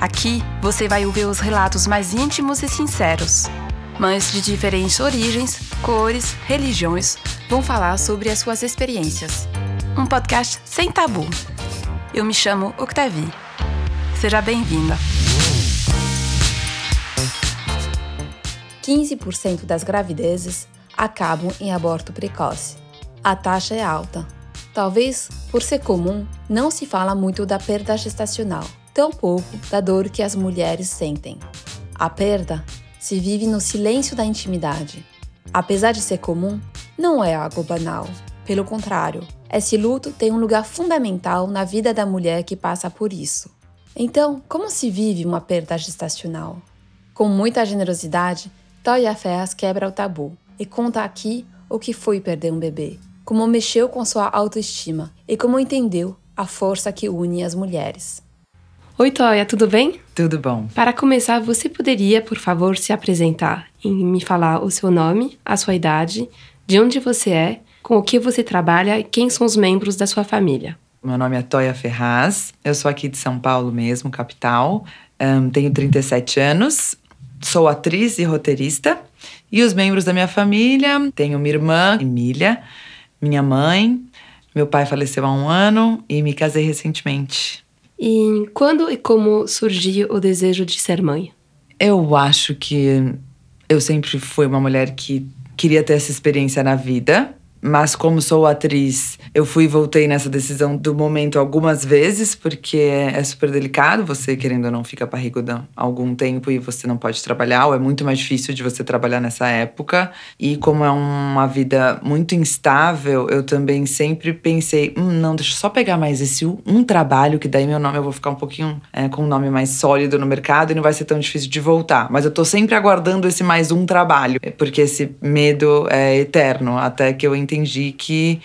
Aqui você vai ouvir os relatos mais íntimos e sinceros. Mães de diferentes origens, cores, religiões vão falar sobre as suas experiências. Um podcast sem tabu. Eu me chamo Octavie. Seja bem-vinda. 15% das gravidezes acabam em aborto precoce. A taxa é alta. Talvez por ser comum, não se fala muito da perda gestacional, tampouco da dor que as mulheres sentem. A perda se vive no silêncio da intimidade. Apesar de ser comum, não é algo banal. Pelo contrário, esse luto tem um lugar fundamental na vida da mulher que passa por isso. Então, como se vive uma perda gestacional? Com muita generosidade, Toya Ferraz quebra o tabu e conta aqui o que foi perder um bebê, como mexeu com sua autoestima e como entendeu a força que une as mulheres. Oi, Toya, tudo bem? Tudo bom. Para começar, você poderia, por favor, se apresentar e me falar o seu nome, a sua idade, de onde você é, com o que você trabalha e quem são os membros da sua família? Meu nome é Toya Ferraz, eu sou aqui de São Paulo mesmo, capital. Um, tenho 37 anos, sou atriz e roteirista. E os membros da minha família, tenho minha irmã, Emília, minha mãe, meu pai faleceu há um ano e me casei recentemente. E quando e como surgiu o desejo de ser mãe? Eu acho que eu sempre fui uma mulher que queria ter essa experiência na vida. Mas como sou atriz, eu fui e voltei nessa decisão do momento algumas vezes, porque é super delicado, você querendo ou não fica parruda algum tempo e você não pode trabalhar, ou é muito mais difícil de você trabalhar nessa época. E como é uma vida muito instável, eu também sempre pensei, hum, não, deixa eu só pegar mais esse um trabalho, que daí meu nome eu vou ficar um pouquinho é, com um nome mais sólido no mercado e não vai ser tão difícil de voltar. Mas eu tô sempre aguardando esse mais um trabalho, porque esse medo é eterno, até que eu entendi que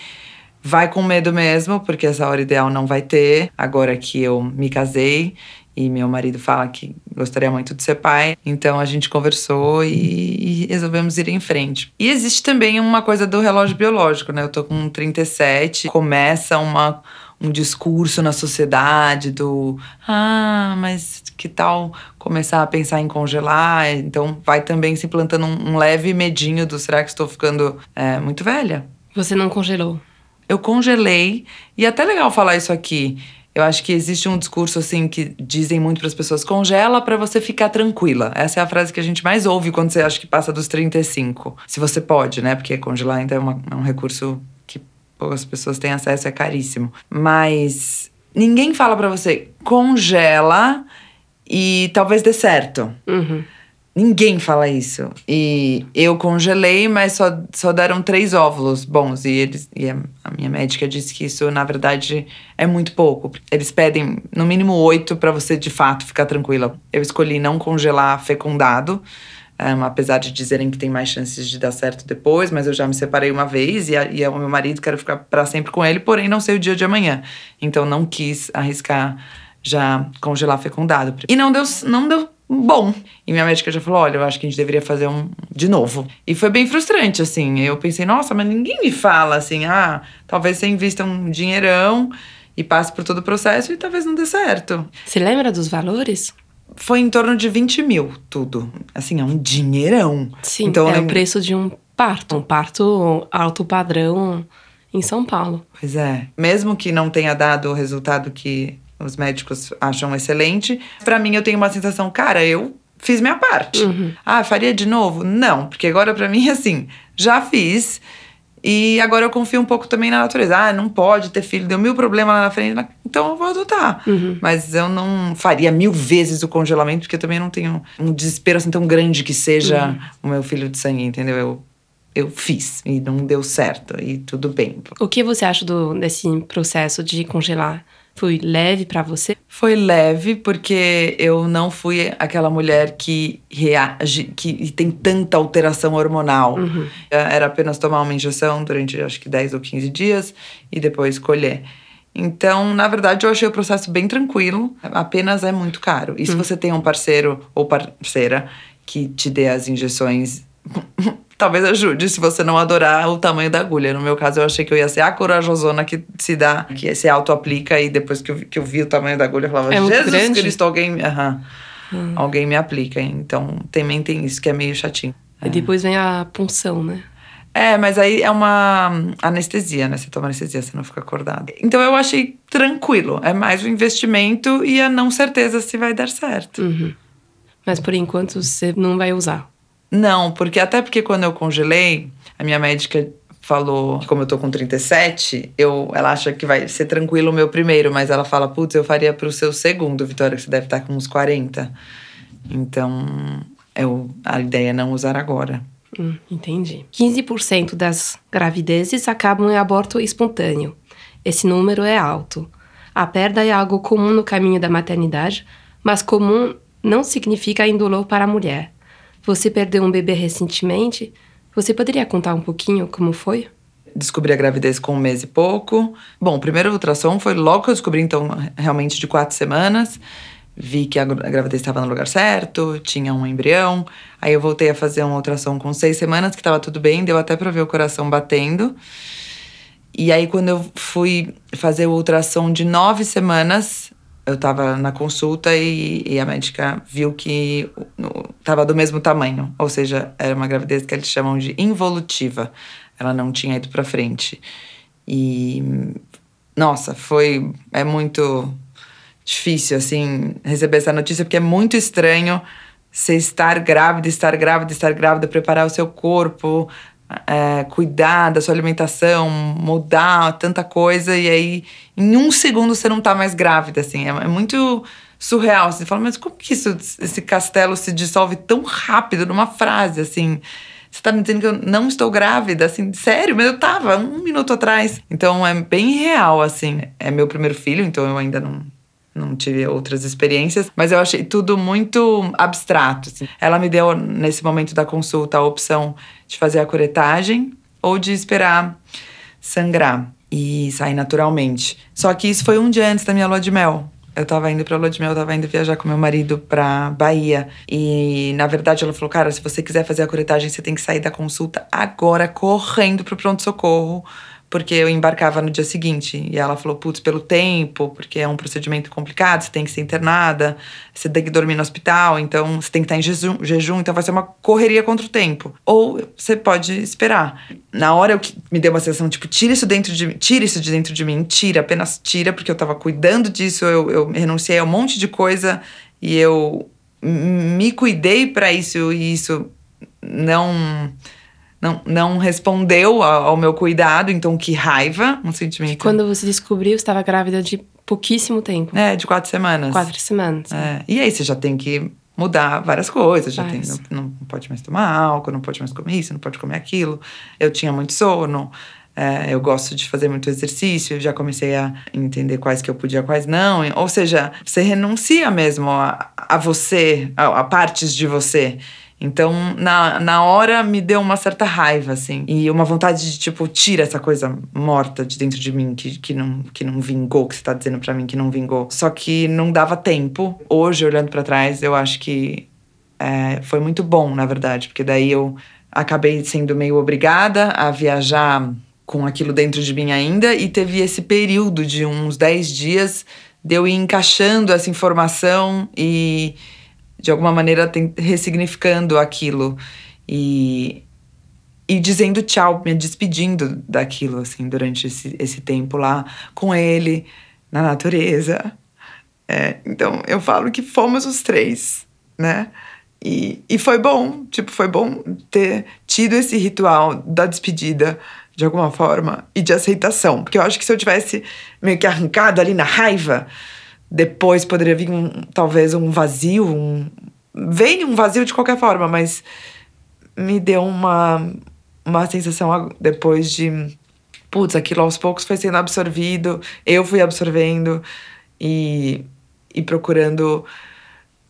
vai com medo mesmo, porque essa hora ideal não vai ter. Agora que eu me casei e meu marido fala que gostaria muito de ser pai, então a gente conversou e, e, resolvemos ir em frente. E existe também uma coisa do relógio biológico, né? Eu tô com 37, começa uma um discurso na sociedade do ah, mas que tal começar a pensar em congelar? Então vai também se implantando um, um leve medinho do será que estou ficando é, muito velha? Você não congelou? Eu congelei. E é até legal falar isso aqui. Eu acho que existe um discurso assim que dizem muito para as pessoas: congela para você ficar tranquila. Essa é a frase que a gente mais ouve quando você acha que passa dos 35. Se você pode, né? Porque congelar ainda é, uma, é um recurso que poucas pessoas têm acesso, é caríssimo. Mas ninguém fala para você: congela e talvez dê certo. Uhum. Ninguém fala isso. E eu congelei, mas só, só deram três óvulos bons. E, eles, e a, minha médica disse que isso, na verdade, é muito pouco. Eles pedem no mínimo oito para você, de fato, ficar tranquila. Eu escolhi não congelar fecundado. Um, apesar de dizerem que tem mais chances de dar certo depois, mas eu já me separei uma vez e, a, e o meu marido quero ficar para sempre com ele, porém não sei o dia de amanhã. Então não quis arriscar já congelar fecundado. E não deu, não deu bom. E minha médica já falou: olha, eu acho que a gente deveria fazer um de novo. E foi bem frustrante, assim. Eu pensei, nossa, mas ninguém me fala assim, ah, talvez você invista um dinheirão e passe por todo o processo e talvez não dê certo. Você lembra dos valores? Foi em torno de 20 mil, tudo. Assim, é um dinheirão. Sim, então, é lembro... o preço de um parto, um parto alto padrão em São Paulo. Pois é. Mesmo que não tenha dado o resultado que os médicos acham excelente. Para mim, eu tenho uma sensação, cara, eu fiz minha parte. Uhum. Ah, faria de novo? Não, porque agora para mim, assim, já fiz. E agora eu confio um pouco também na natureza. Ah, não pode ter filho, deu mil problemas lá na frente, então eu vou adotar. Uhum. Mas eu não faria mil vezes o congelamento, porque eu também não tenho um desespero assim tão grande que seja uhum. o meu filho de sangue, entendeu? Eu, eu fiz e não deu certo, e tudo bem. O que você acha do, desse processo de congelar Foi leve pra você? Foi leve porque eu não fui aquela mulher que reage, que tem tanta alteração hormonal. Uhum. Era apenas tomar uma injeção durante acho que 10 ou 15 dias e depois colher. Então, na verdade, eu achei o processo bem tranquilo, apenas é muito caro. E se você tem um parceiro ou parceira que te dê as injeções, talvez ajude se você não adorar o tamanho da agulha. No meu caso, eu achei que eu ia ser a corajosona que se dá, que se auto-aplica e depois que eu, vi- que eu vi o tamanho da agulha, eu falava, É Jesus grande? Cristo, alguém, aham, alguém me aplica. Então, também tem isso que é meio chatinho. E depois vem a punção, né? É, mas aí é uma anestesia, né? Você toma anestesia, você não fica acordado. Então eu achei tranquilo. É mais o investimento e a não certeza se vai dar certo. Uhum. Mas por enquanto você não vai usar. Não, porque até porque quando eu congelei, a minha médica falou que como eu tô com 37, eu, ela acha que vai ser tranquilo o meu primeiro, mas ela fala, putz, eu faria pro seu segundo, Vitória, que você deve estar com uns 40. Então, eu, a ideia é não usar agora. Hum, entendi. 15% das gravidezes acabam em aborto espontâneo. Esse número é alto. A perda é algo comum no caminho da maternidade, mas comum não significa indolor para a mulher. Você perdeu um bebê recentemente? Você poderia contar um pouquinho como foi? descobri a gravidez com um mês e pouco. Bom, o primeiro ultrassom foi logo que eu descobri, então, realmente de quatro semanas. Vi que a gra- a gravidez estava no lugar certo, tinha um embrião. Aí eu voltei a fazer um ultrassom com seis semanas, que estava tudo bem, deu até para ver o coração batendo. E aí, quando eu fui fazer o ultrassom de nove semanas, eu tava na consulta e, e a médica viu que o- o- tava do mesmo tamanho. Ou seja, era uma gravidez que eles chamam de involutiva. Ela não tinha ido pra frente. E, nossa, foi. É muito difícil, assim, receber essa notícia, porque é muito estranho você estar grávida, estar grávida, estar grávida, preparar o seu corpo, é, cuidar da sua alimentação, mudar tanta coisa, e aí em um segundo você não tá mais grávida, assim. É, é muito surreal. Você fala, mas como que isso, esse castelo se dissolve tão rápido numa frase, assim? Você tá me dizendo que eu não estou grávida, assim, sério? Mas eu tava um minuto atrás. Então é bem real, assim. É meu primeiro filho, então eu ainda não, não tive outras experiências, mas eu achei tudo muito abstrato. assim. Ela me deu, nesse momento da consulta, a opção de fazer a curetagem ou de esperar sangrar e sair naturalmente. Só que isso foi um dia antes da minha lua de mel. Eu tava indo pra lua de mel, eu tava indo viajar com meu marido pra Bahia. E, na verdade, ela falou: Cara, se você quiser fazer a curetagem, você tem que sair da consulta agora, correndo pro pronto-socorro porque eu embarcava no dia seguinte. E ela falou: putz, pelo tempo, porque é um procedimento complicado, você tem que ser internada, você tem que dormir no hospital, então você tem que estar em jejum, jejum então vai ser uma correria contra o tempo. Ou você pode esperar. Na hora eu me deu uma sensação, tipo, tira isso dentro de mim, tira isso de dentro de mim, tira, apenas tira, porque eu tava cuidando disso, eu, eu renunciei a um monte de coisa e eu me cuidei para isso e isso não não, não respondeu ao, ao meu cuidado, então que raiva, um sentimento. Quando você descobriu, você estava grávida de pouquíssimo tempo. É, de quatro semanas. Quatro semanas. É, E aí você já tem que mudar várias coisas, já tem, não, não pode mais tomar álcool, não pode mais comer isso, não pode comer aquilo. Eu tinha muito sono, é, eu gosto de fazer muito exercício, eu já comecei a entender quais que eu podia, quais não. Ou seja, você renuncia mesmo a, a você, a, a partes de você. Então, na, na hora, me deu uma certa raiva, assim. E uma vontade de, tipo, tira essa coisa morta de dentro de mim, que, que, não, que não vingou, que você tá dizendo pra mim que não vingou. Só que não dava tempo. Hoje, olhando pra trás, eu acho que é, foi muito bom, na verdade. Porque daí eu acabei sendo meio obrigada a viajar com aquilo dentro de mim ainda. E teve esse período de uns 10 dias de eu ir encaixando essa informação e de alguma maneira ressignificando aquilo e e dizendo tchau, me despedindo daquilo assim durante esse, esse tempo lá com ele na natureza. É, então eu falo que fomos os três, né? E, e foi bom, tipo, foi bom ter tido esse ritual da despedida de alguma forma e de aceitação, porque eu acho que se eu tivesse meio que arrancado ali na raiva, depois poderia vir um, talvez um vazio, um vem um vazio de qualquer forma, mas me deu uma uma sensação depois de putz, aquilo aos poucos foi sendo absorvido, eu fui absorvendo e, e procurando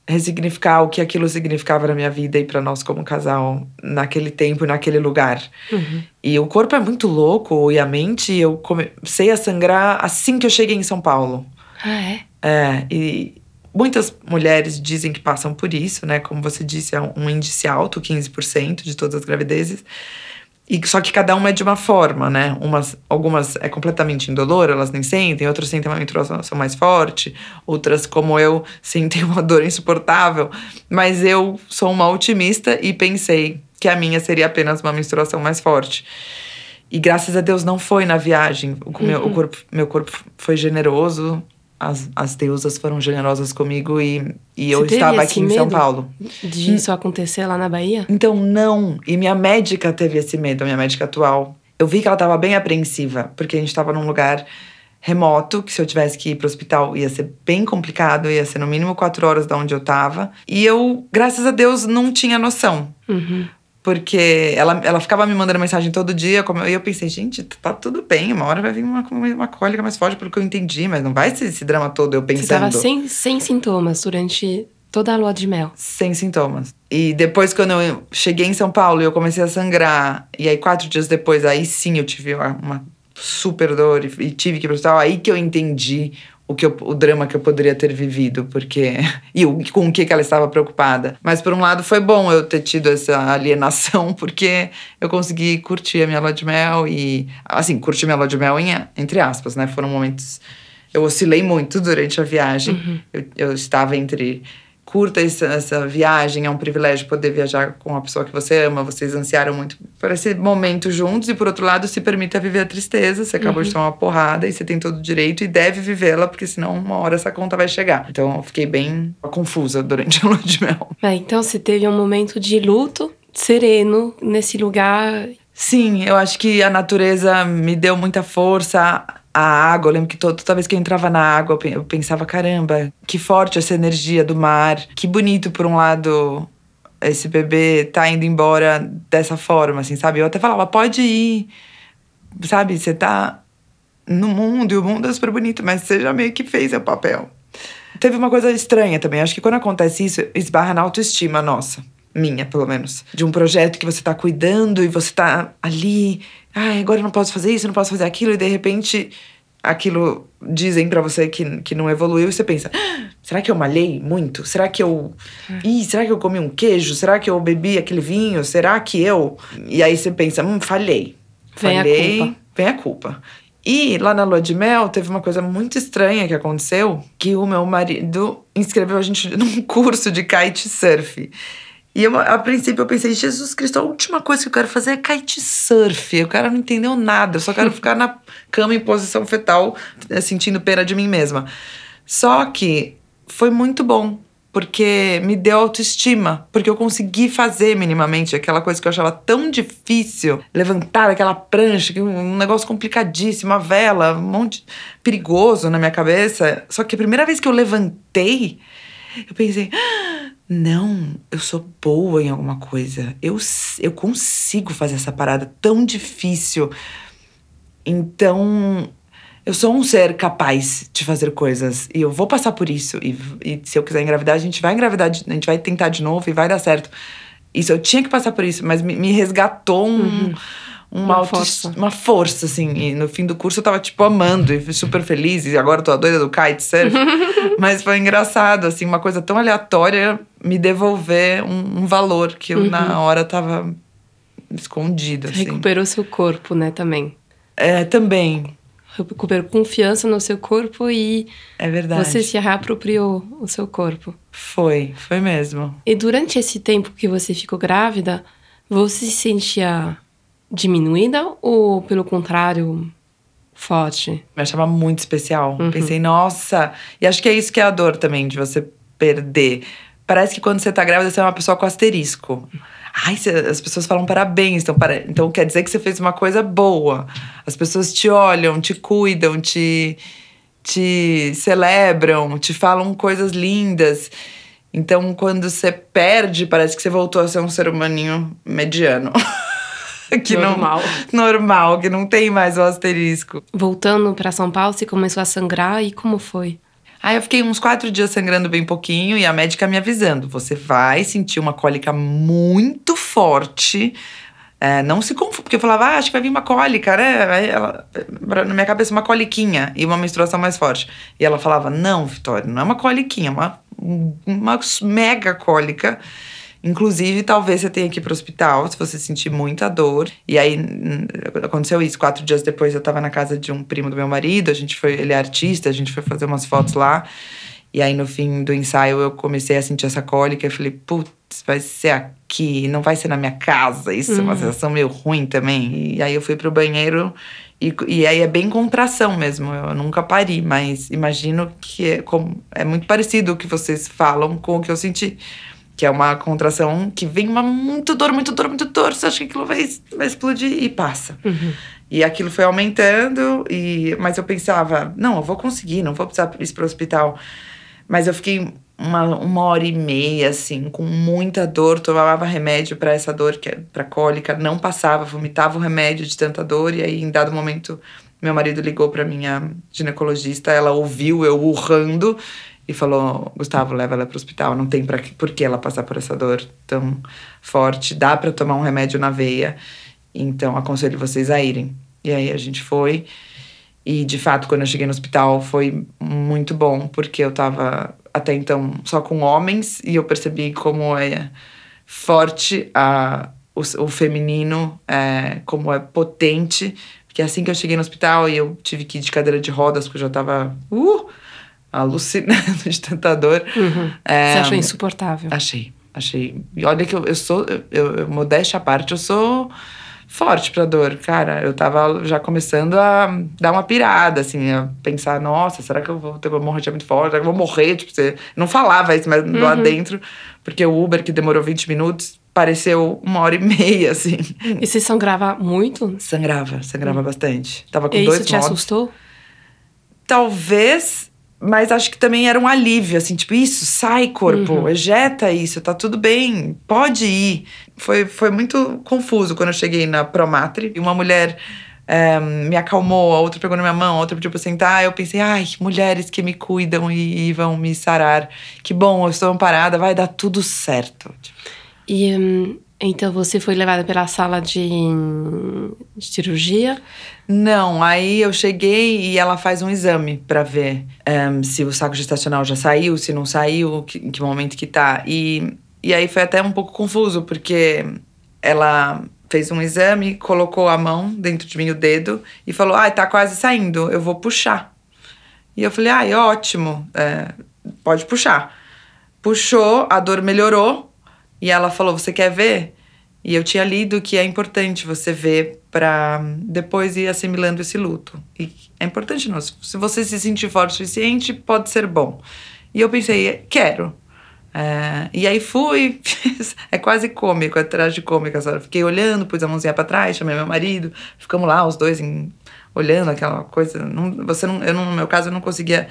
ressignificar o que aquilo significava na minha vida e para nós como casal naquele tempo e naquele lugar. Uhum. E o corpo é muito louco e a mente, eu comecei a sangrar assim que eu cheguei em São Paulo. Ah, é? É, e muitas mulheres dizem que passam por isso, né? Como você disse, é um índice alto, 15% de todas as gravidezes. E só que cada uma é de uma forma, né? Umas, algumas é completamente indolor, elas nem sentem, outras sentem uma menstruação mais forte, outras, como eu, sentem uma dor insuportável. Mas eu sou uma otimista e pensei que a minha seria apenas uma menstruação mais forte. E graças a Deus não foi na viagem. O, meu, o corpo, meu corpo foi generoso, as, as deusas foram generosas comigo e, e eu estava aqui em São? Paulo. De isso acontecer lá na Bahia? Então, não. E minha médica teve esse medo, a minha médica atual. Eu vi que ela estava bem apreensiva, porque a gente estava num lugar remoto, que se eu tivesse que ir pro hospital ia ser bem complicado, ia ser no mínimo quatro horas da onde eu tava. E eu, graças a Deus, não tinha noção. Uhum. Porque ela, ela ficava me mandando mensagem todo dia, como eu- e eu pensei, gente, tá tudo bem, uma hora vai vir uma, uma cólica mais forte, pelo que eu entendi, mas não vai ser esse drama todo eu Você pensando. estava sem, sem sintomas durante toda a lua de mel. sem sintomas. E depois, quando eu cheguei em São Paulo e eu comecei a sangrar, e aí quatro dias depois, aí sim eu tive uma, uma super dor e, e tive que ir pro hospital, aí que eu entendi o, que eu- o drama que eu poderia ter vivido, porque. e o, com o que, que ela estava preocupada. Mas por um lado foi bom eu ter tido essa alienação, porque eu consegui curtir a minha lua de mel e. Assim, curtir minha lua de mel em, entre aspas, né? Foram momentos. Eu oscilei muito durante a viagem. Eu, eu estava entre curta essa, essa viagem, é um privilégio poder viajar com a pessoa que você ama, vocês ansiaram muito por esse momento juntos, e por outro lado, se permita viver a tristeza, você acabou de tomar uma porrada e você tem todo o direito e deve vivê-la, porque senão uma hora essa conta vai chegar. Então eu fiquei bem confusa durante a lua de mel. É, então você teve um momento de luto sereno nesse lugar. Sim, eu acho que a natureza me deu muita força. A água, eu lembro que to- toda vez que eu entrava na água, eu pensava, caramba, que forte essa energia do mar. Que bonito, por um lado, esse bebê tá indo embora dessa forma, assim, sabe? Eu até falava, pode ir, sabe? Você tá no mundo e o mundo é super bonito, mas você já meio que fez seu papel. Teve uma coisa estranha também. Acho que quando acontece isso, esbarra na autoestima nossa. Minha, pelo menos. De um projeto que você tá cuidando e você tá ali. Ai, agora eu não posso fazer isso, não posso fazer aquilo. E de repente, aquilo dizem pra você que, que não evoluiu. E você pensa: "Ah, será que eu malhei muito? Será que eu. Ih, será que eu comi um queijo? Será que eu bebi aquele vinho? Será que eu. E aí você pensa: hum, falhei. Vem a falhei, culpa. Vem a culpa. E lá na lua de mel teve uma coisa muito estranha que aconteceu, que o meu marido inscreveu a gente num curso de kitesurf. E eu, a princípio eu pensei, Jesus Cristo, a última coisa que eu quero fazer é kitesurf. O cara não entendeu nada, eu só quero ficar na cama em posição fetal, eh, sentindo pena de mim mesma. Só que foi muito bom, porque me deu autoestima, porque eu consegui fazer minimamente aquela coisa que eu achava tão difícil, levantar aquela prancha, que um negócio complicadíssimo, uma vela, um monte perigoso na minha cabeça. Só que a primeira vez que eu levantei, eu pensei, "Ah, não, eu sou boa em alguma coisa. Eu, eu consigo fazer essa parada tão difícil. Então, eu sou um ser capaz de fazer coisas e eu vou passar por isso. E, e se eu quiser engravidar, a gente vai engravidar, a gente vai tentar de novo e vai dar certo. Isso, eu tinha que passar por isso, mas me, me resgatou um, uma, Uma força. uma força, assim. E no fim do curso eu tava, tipo, amando e fui super feliz. E agora eu tô a doida do kitesurf. mas foi engraçado, assim, uma coisa tão aleatória me devolver um, um valor que eu, na hora, tava escondido, assim. Recuperou seu corpo, né, também. É, também. Recuperou confiança no seu corpo e É verdade. você se reapropriou o seu corpo. Foi, foi mesmo. E durante esse tempo que você ficou grávida, você se sentia diminuída ou, pelo contrário, forte? Me achava muito especial. Uhum. Pensei, nossa. E acho que é isso que é a dor também, de você perder. Parece que quando você tá grávida, você é uma pessoa com asterisco. Ai, cê- as pessoas falam parabéns. Então, para- então quer dizer que você fez uma coisa boa. As pessoas te olham, te cuidam, te, te celebram, te falam coisas lindas. Então, quando você perde, parece que você voltou a ser um ser humaninho mediano. que Normal. não normal, que não tem mais o asterisco. Voltando para São Paulo, você começou a sangrar e como foi? Aí eu fiquei uns quatro dias sangrando bem pouquinho e a médica me avisando: você vai sentir uma cólica muito forte. É, não se confunde, porque eu falava, ah, acho que vai vir uma cólica, né? Aí ela, na minha cabeça, uma coliquinha e uma menstruação mais forte. E ela falava, não, Vitória, não é uma coliquinha, é uma, uma mega cólica. Inclusive, talvez você tenha que ir pro hospital se você sentir muita dor. E aí aconteceu isso. Quatro dias depois eu tava na casa de um primo do meu marido. A gente foi, ele é artista, a gente foi fazer umas fotos lá. E aí no fim do ensaio eu comecei a sentir essa cólica. Eu falei, putz, vai ser aqui, não vai ser na minha casa. Isso é uma sensação meio ruim também. E aí eu fui pro banheiro. E, e aí é bem contração mesmo. Eu nunca pari, mas imagino que é, como, é muito parecido o que vocês falam com o que eu senti. Que é uma contração que vem uma muito dor, muito dor, muito dor. Você acha que aquilo vai, vai explodir e passa. E aquilo foi aumentando, e, mas eu pensava, não, eu vou conseguir, não vou precisar ir para o hospital. Mas eu fiquei uma, uma hora e meia, assim, com muita dor, tomava remédio para essa dor, que é para cólica, não passava, vomitava o remédio de tanta dor, e aí, em dado momento, meu marido ligou para minha ginecologista, ela ouviu eu urrando e falou: Gustavo, leva ela para o hospital, não tem pra, por que ela passar por essa dor tão forte, dá para tomar um remédio na veia, então aconselho vocês a irem. E aí a gente foi. E de fato, quando eu cheguei no hospital, foi muito bom, porque eu tava até então só com homens e eu percebi como é forte a, o, o feminino, é, como é potente. Porque assim que eu cheguei no hospital e eu tive que ir de cadeira de rodas, porque eu já tava uh, alucinando de tanta dor. É, Você achou insuportável? Achei, achei. E olha que eu, eu sou, eu, eu, modéstia à parte, eu sou forte pra dor. Cara, eu tava já começando a dar uma pirada, assim, a pensar, nossa, será que eu vou ter uma hemorragia muito forte? Será que eu vou morrer? Tipo, você não falava isso, mas lá dentro, porque o Uber, que demorou 20 minutos, pareceu uma hora e meia, assim. E você sangrava muito? Sangrava, sangrava bastante. Tava com E dois isso te modos. assustou? Talvez, mas acho que também era um alívio, assim, tipo, isso, sai, corpo, ejeta isso, tá tudo bem, pode ir. Foi, foi muito confuso quando eu cheguei na Promatre e uma mulher eh, me acalmou, a outra pegou na minha mão, a outra pediu pra eu sentar. Eu pensei, ai, mulheres que me cuidam e, e vão me sarar. Que bom, eu estou amparada, vai dar tudo certo. E hum, então você foi levada pela sala de, de cirurgia? Não, aí eu cheguei e ela faz um exame pra ver em, se o saco gestacional já saiu, se não saiu, que, em que momento que tá. E, e aí foi até um pouco confuso, porque ela fez um exame, colocou a mão dentro de mim, o dedo, e falou: Ah, tá quase saindo, eu vou puxar. E eu falei: Ai, ótimo, é, pode puxar. Puxou, a dor melhorou, e ela falou: Você quer ver? E eu tinha lido que é importante você ver para depois ir assimilando esse luto. E é importante não. Se você se sentir forte o suficiente, pode ser bom. E eu pensei, quero. É, e aí fui, fiz, é quase cômico, é tragicômico essa hora. Fiquei olhando, pus a mãozinha pra trás, chamei meu marido, ficamos lá os dois em- olhando aquela coisa. Não, você não, eu no meu caso, eu não conseguia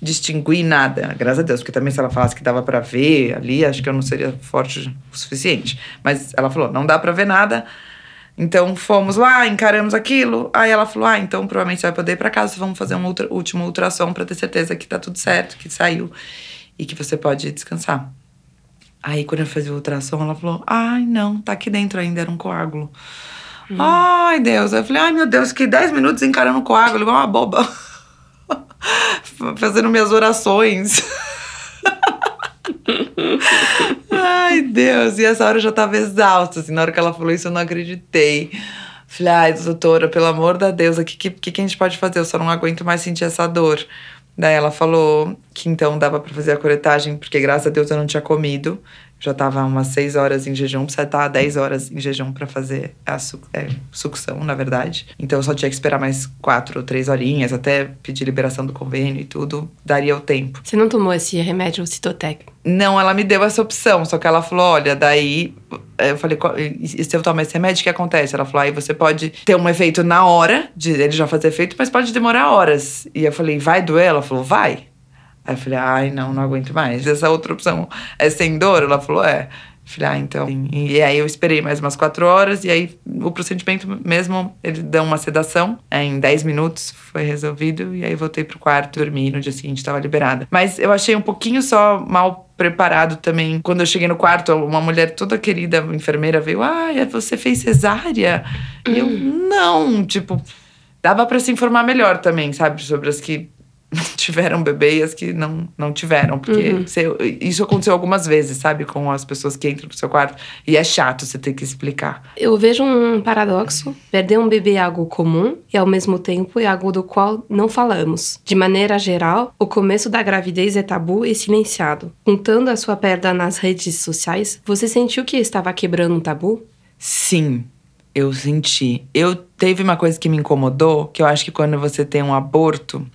distinguir nada, graças a Deus, porque também se ela falasse que dava pra ver ali, acho que eu não seria forte o suficiente. Mas ela falou, não dá pra ver nada. Então fomos lá, encaramos aquilo. Aí ela falou: Ah, então provavelmente você vai poder ir pra casa, vamos fazer um ultra- último ultrassom pra ter certeza que tá tudo certo, que saiu e que você pode descansar. Aí quando eu fazia o ultrassom, ela falou: Ai, não, tá aqui dentro ainda, era um coágulo. Ai, Deus. Eu falei: Ai, meu Deus, que 10 minutos encarando o coágulo, igual uma boba. Fazendo minhas orações. Ai, Deus. E essa hora eu já tava exausta. Assim, na hora que ela falou isso, eu não acreditei. Falei, ai, doutora, pelo amor de Deus, o que, que, que a gente pode fazer? Eu só não aguento mais sentir essa dor. Daí ela falou que então dava pra fazer a coretagem, porque graças a Deus eu não tinha comido. Já tava umas 6 horas em jejum, precisa estar 10 horas em jejum pra fazer a su é, sucção, na verdade. Então eu só tinha que esperar mais 4 ou 3 horinhas, até pedir liberação do convênio e tudo, daria o tempo. Você não tomou esse remédio Citotec? Não, ela me deu essa opção, só que ela falou: olha, daí. Eu falei, "Qual- e e se eu tomar esse remédio, o que acontece? Ela falou: aí você pode ter um efeito na hora, de ele já fazer efeito, mas pode demorar horas. E eu falei: vai doer? Ela falou: vai. Aí eu falei: ai, não, não aguento mais. Essa outra opção é sem dor? Ela falou: é. Falei, ah, então. E aí eu esperei mais umas quatro horas, e aí o procedimento mesmo, eles dão uma sedação. É, em 10 minutos foi resolvido, e aí voltei pro quarto, dormi, no dia seguinte estava liberada. Mas eu achei um pouquinho só mal preparado também. Quando eu cheguei no quarto, uma mulher toda querida, enfermeira, veio: Ah, você fez cesárea? E eu, não, tipo, dava para se informar melhor também, sabe? Sobre as que tiveram bebê e as que não, não tiveram. Porque Uhum. você- isso aconteceu algumas vezes, sabe? Com as pessoas que entram pro seu quarto. E é chato você ter que explicar. Eu vejo um paradoxo. Perder um bebê é algo comum e, ao mesmo tempo, é algo do qual não falamos. De maneira geral, o começo da gravidez é tabu e silenciado. Contando a sua perda nas redes sociais, você sentiu que estava quebrando um tabu? Sim, eu senti. Eu teve uma coisa que me incomodou, que eu acho que quando você tem um aborto,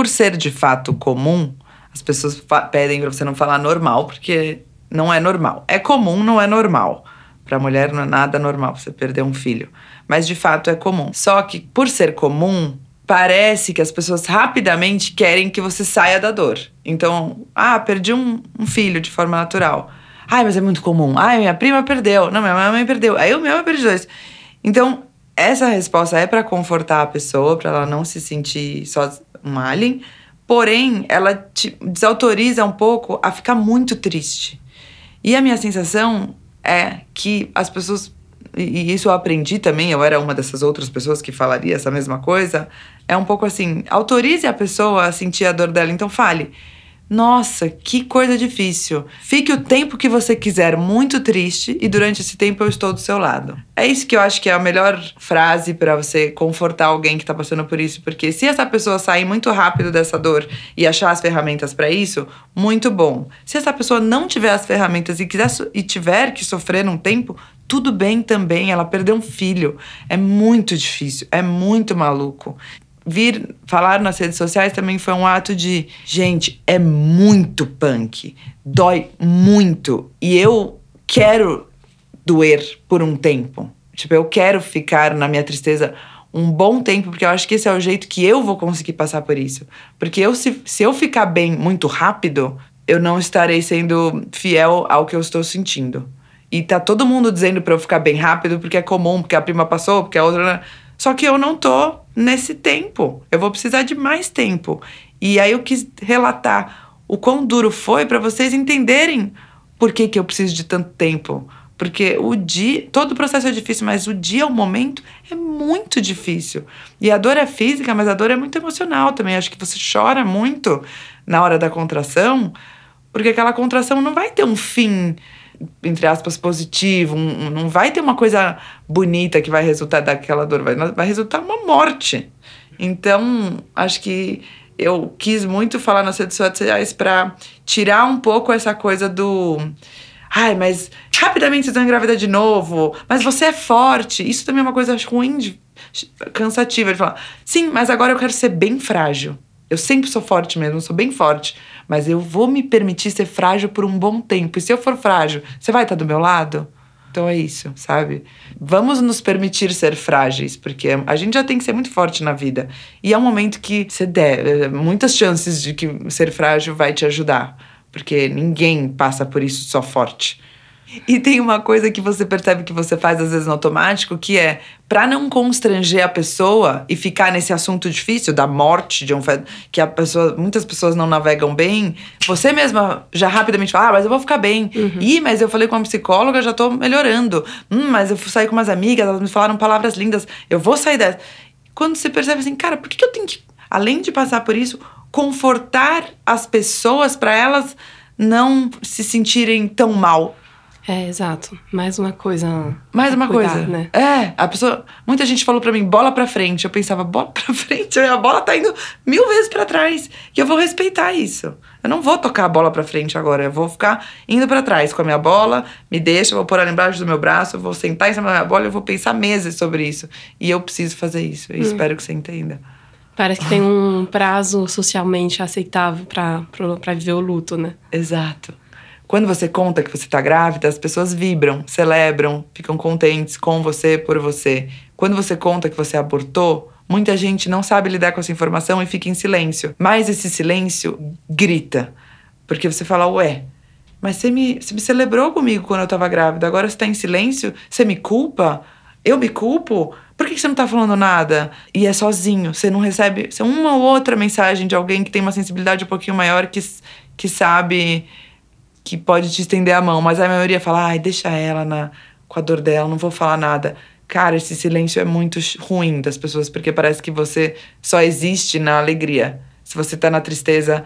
por ser de fato comum, as pessoas pedem pra você não falar normal, porque não é normal. É comum, não é normal. Pra mulher não é nada normal você perder um filho, mas de fato é comum. Só que por ser comum, parece que as pessoas rapidamente querem que você saia da dor. Então, ah, perdi um, um filho de forma natural. Ai, mas é muito comum. Ai, minha prima perdeu. Não, minha mãe perdeu. Aí eu mesma perdi dois. Então, essa resposta é pra confortar a pessoa, pra ela não se sentir só um alien. Porém, ela te desautoriza um pouco a ficar muito triste. E a minha sensação é que as pessoas, e isso eu aprendi também, eu era uma dessas outras pessoas que falaria essa mesma coisa, é um pouco assim, autorize a pessoa a sentir a dor dela, então fale. Nossa, que coisa difícil. Fique o tempo que você quiser muito triste e durante esse tempo eu estou do seu lado. É isso que eu acho que é a melhor frase para você confortar alguém que tá passando por isso, porque se essa pessoa sair muito rápido dessa dor e achar as ferramentas para isso, muito bom. Se essa pessoa não tiver as ferramentas e quiser e tiver que sofrer num tempo, tudo bem também. Ela perdeu um filho. É muito difícil, é muito maluco vir falar nas redes sociais também foi um ato de, gente, é muito punk, dói muito e eu quero doer por um tempo. Tipo, eu quero ficar na minha tristeza um bom tempo, porque eu acho que esse é o jeito que eu vou conseguir passar por isso. Porque eu, se, se eu ficar bem muito rápido, eu não estarei sendo fiel ao que eu estou sentindo. E tá todo mundo dizendo pra eu ficar bem rápido, porque é comum, porque a prima passou, porque a outra. Só que eu não tô nesse tempo. Eu vou precisar de mais tempo. E aí eu quis relatar o quão duro foi pra vocês entenderem por que, que eu preciso de tanto tempo. Porque o dia, todo o processo é difícil, mas o dia, o momento é muito difícil. E a dor é física, mas a dor é muito emocional também. Acho que você chora muito na hora da contração, porque aquela contração não vai ter um fim, entre aspas, positivo, um- um- não vai ter uma coisa bonita que vai resultar daquela dor, vai, vai resultar uma morte. Então, acho que eu quis muito falar nas redes sociais para tirar um pouco essa coisa do. Ai, mas rapidamente vocês vão engravidar de novo. Mas você é forte. Isso também é uma coisa ruim, de, cansativa de falar. Sim, mas agora eu quero ser bem frágil. Eu sempre sou forte mesmo, sou bem forte. Mas eu vou me permitir ser frágil por um bom tempo. E se eu for frágil, você vai estar do meu lado? Então é isso, sabe? Vamos nos permitir ser frágeis, porque a gente já tem que ser muito forte na vida. E é um momento que você der eh, muitas chances de que ser frágil vai te ajudar, porque ninguém passa por isso só forte. E tem uma coisa que você percebe que você faz às vezes no automático, que é para não constranger a pessoa e ficar nesse assunto difícil da morte de um que a pessoa, muitas pessoas não navegam bem, você mesma já rapidamente fala: "Ah, mas eu vou ficar bem". Ih, mas eu falei com uma psicóloga, já tô melhorando. Hum, mas eu saí com umas amigas, elas me falaram palavras lindas. Eu vou sair dessa. Quando você percebe assim, cara, por que que eu tenho que além de passar por isso, confortar as pessoas para elas não se sentirem tão mal? É, exato. Mais uma coisa. Mais uma cuidar, coisa. né? É, a pessoa. Muita gente falou pra mim, bola pra frente. Eu pensava, bola pra frente? A bola tá indo mil vezes pra trás. E eu vou respeitar isso. Eu não vou tocar a bola pra frente agora. Eu vou ficar indo pra trás com a minha bola, me deixa, eu vou pôr ela embaixo do meu braço, eu vou sentar em cima da minha bola e eu vou pensar meses sobre isso. E eu preciso fazer isso. E espero que você entenda. Parece que tem um prazo socialmente aceitável pra viver o luto, né? Exato. Quando você conta que você tá grávida, as pessoas vibram, celebram, ficam contentes com você, por você. Quando você conta que você abortou, muita gente não sabe lidar com essa informação e fica em silêncio. Mas esse silêncio grita. Porque você fala, ué, mas você me, você me celebrou comigo quando eu tava grávida, agora você tá em silêncio, você me culpa? Eu me culpo? Por que você não tá falando nada? E é sozinho, você não recebe você, uma ou outra mensagem de alguém que tem uma sensibilidade um pouquinho maior, que, que sabe que pode te estender a mão, mas a maioria fala, ai, deixa ela na, com a dor dela, não vou falar nada. Cara, esse silêncio é muito ruim das pessoas, porque parece que você só existe na alegria. Se você tá na tristeza,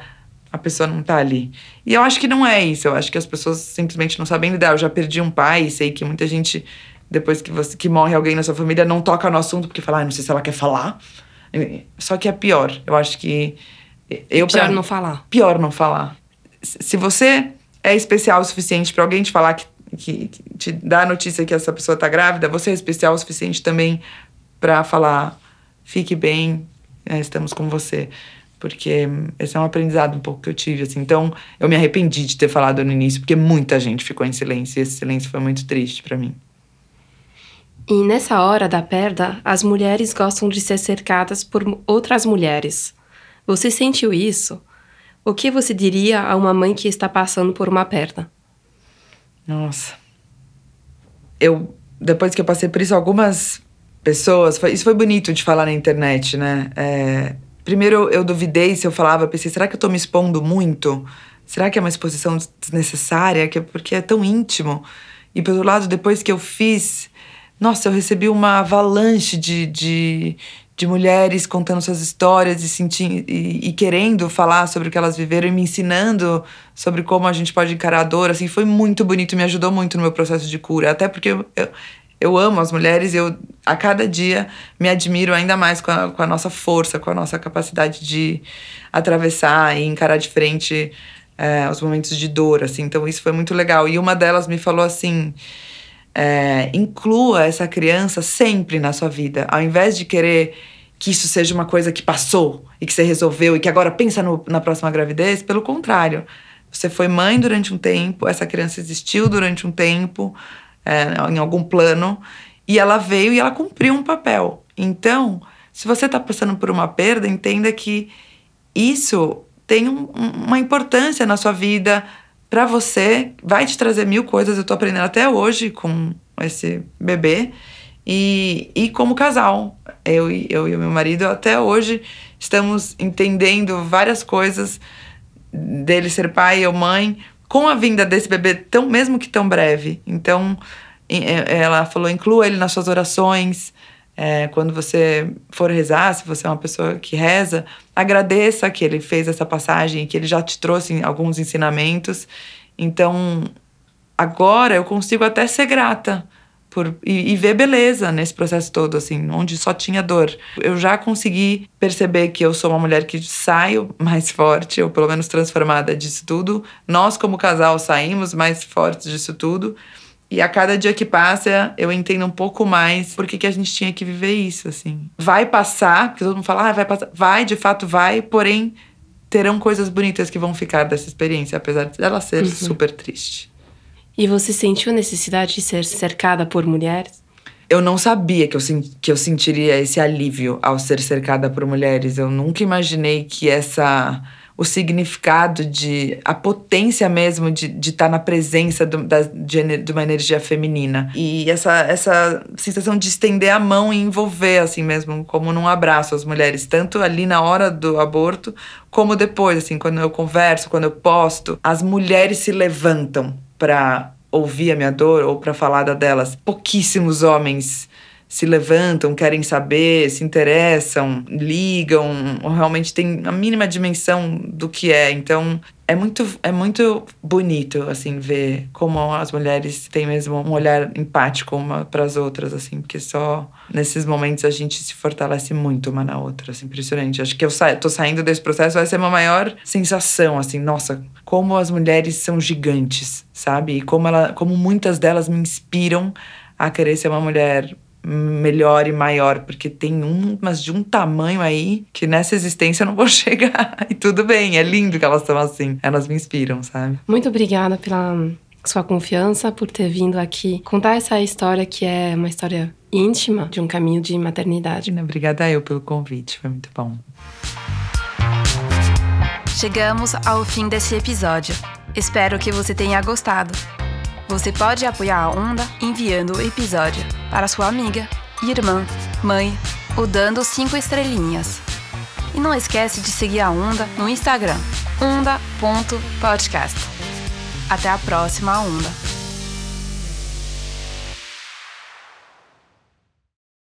a pessoa não tá ali. E eu acho que não é isso. Eu acho que as pessoas simplesmente não sabem lidar. Eu já perdi um pai, sei que muita gente, depois que, você, que morre alguém na sua família, não toca no assunto porque fala, ah, não sei se ela quer falar. Só que é pior. Eu acho que. Eu, pior pra, não falar. Pior não falar. Se você é especial o suficiente para alguém te falar que, que, que, te dá a notícia que essa pessoa tá grávida, você é especial o suficiente também para falar, fique bem, é, estamos com você porque esse é um aprendizado um pouco que eu tive, assim. Então, eu me arrependi de ter falado no início, porque muita gente ficou em silêncio e esse silêncio foi muito triste para mim. E nessa hora da perda, as mulheres gostam de ser cercadas por outras mulheres. Você sentiu isso? O que você diria a uma mãe que está passando por uma perda? Nossa. Eu, depois que eu passei por isso, algumas pessoas. Foi, isso foi bonito de falar na internet, né? É, Primeiro eu duvidei se eu falava, pensei, será que eu tô me expondo muito? Será que é uma exposição desnecessária? Que é porque é tão íntimo? E pelo lado, depois que eu fiz, nossa, eu recebi uma avalanche de, de, de mulheres contando suas histórias e, sentindo, e, e, querendo falar sobre o que elas viveram e me ensinando sobre como a gente pode encarar a dor. Assim, foi muito bonito, me ajudou muito no meu processo de cura. Até porque eu, eu eu amo as mulheres e eu, a cada dia, me admiro ainda mais com a, com a nossa força, com a nossa capacidade de atravessar e encarar de frente é, os momentos de dor, assim. Então, isso foi muito legal. E uma delas me falou assim... É, inclua essa criança sempre na sua vida. Ao invés de querer que isso seja uma coisa que passou e que você resolveu e que agora pensa no, na próxima gravidez, pelo contrário. Você foi mãe durante um tempo, essa criança existiu durante um tempo, é, em algum plano, e ela veio e ela cumpriu um papel. Então, se você está passando por uma perda, entenda que isso tem um, uma importância na sua vida para você, vai te trazer mil coisas. Eu estou aprendendo até hoje com esse bebê. E, e como casal, eu, eu e o meu marido, até hoje estamos entendendo várias coisas dele ser pai ou mãe, com a vinda desse bebê, tão mesmo que tão breve. Então, ela falou: inclua ele nas suas orações. É, quando você for rezar, se você é uma pessoa que reza, agradeça que ele fez essa passagem, que ele já te trouxe alguns ensinamentos. Então, agora eu consigo até ser grata por, e, e, ver beleza nesse processo todo, assim, onde só tinha dor. Eu já consegui perceber que eu sou uma mulher que saio mais forte, ou pelo menos transformada disso tudo. Nós, como casal, saímos mais fortes disso tudo. E a cada dia que passa, eu entendo um pouco mais por que, que a gente tinha que viver isso, assim. Vai passar, porque todo mundo fala, ah, vai passar. Vai, de fato vai, porém, terão coisas bonitas que vão ficar dessa experiência, apesar dela ser uhum. super triste. E você sentiu a necessidade de ser cercada por mulheres? Eu não sabia que eu, que eu sentiria esse alívio ao ser cercada por mulheres. Eu nunca imaginei que essa o significado de a potência mesmo de estar de tá na presença do, da, de, de, uma energia feminina. E essa essa sensação de estender a mão e envolver assim mesmo como num abraço as mulheres tanto ali na hora do aborto como depois assim quando eu converso quando eu posto as mulheres se levantam para ouvir a minha dor ou para falar da delas. Pouquíssimos homens se levantam, querem saber, se interessam, ligam, realmente tem a mínima dimensão do que é. Então, é muito, é muito bonito, assim, ver como as mulheres têm mesmo um olhar empático uma para as outras, assim, porque só nesses momentos a gente se fortalece muito uma na outra, assim, impressionante. Acho que eu sa tô saindo desse processo, vai ser uma maior sensação, assim, nossa, como as mulheres são gigantes, sabe? E como, ela, como muitas delas me inspiram a querer ser uma mulher melhor e maior, porque tem umas de um tamanho aí que nessa existência eu não vou chegar. E tudo bem, é lindo que elas estão assim. Elas me inspiram, sabe? Muito obrigada pela sua confiança, por ter vindo aqui contar essa história que é uma história íntima de um caminho de maternidade. Obrigada eu pelo convite, foi muito bom. Chegamos ao fim desse episódio. Espero que você tenha gostado. Você pode apoiar a Onda enviando o episódio para sua amiga, irmã, mãe ou dando cinco estrelinhas. E não esquece de seguir a Onda no Instagram, onda.podcast. Até a próxima Onda!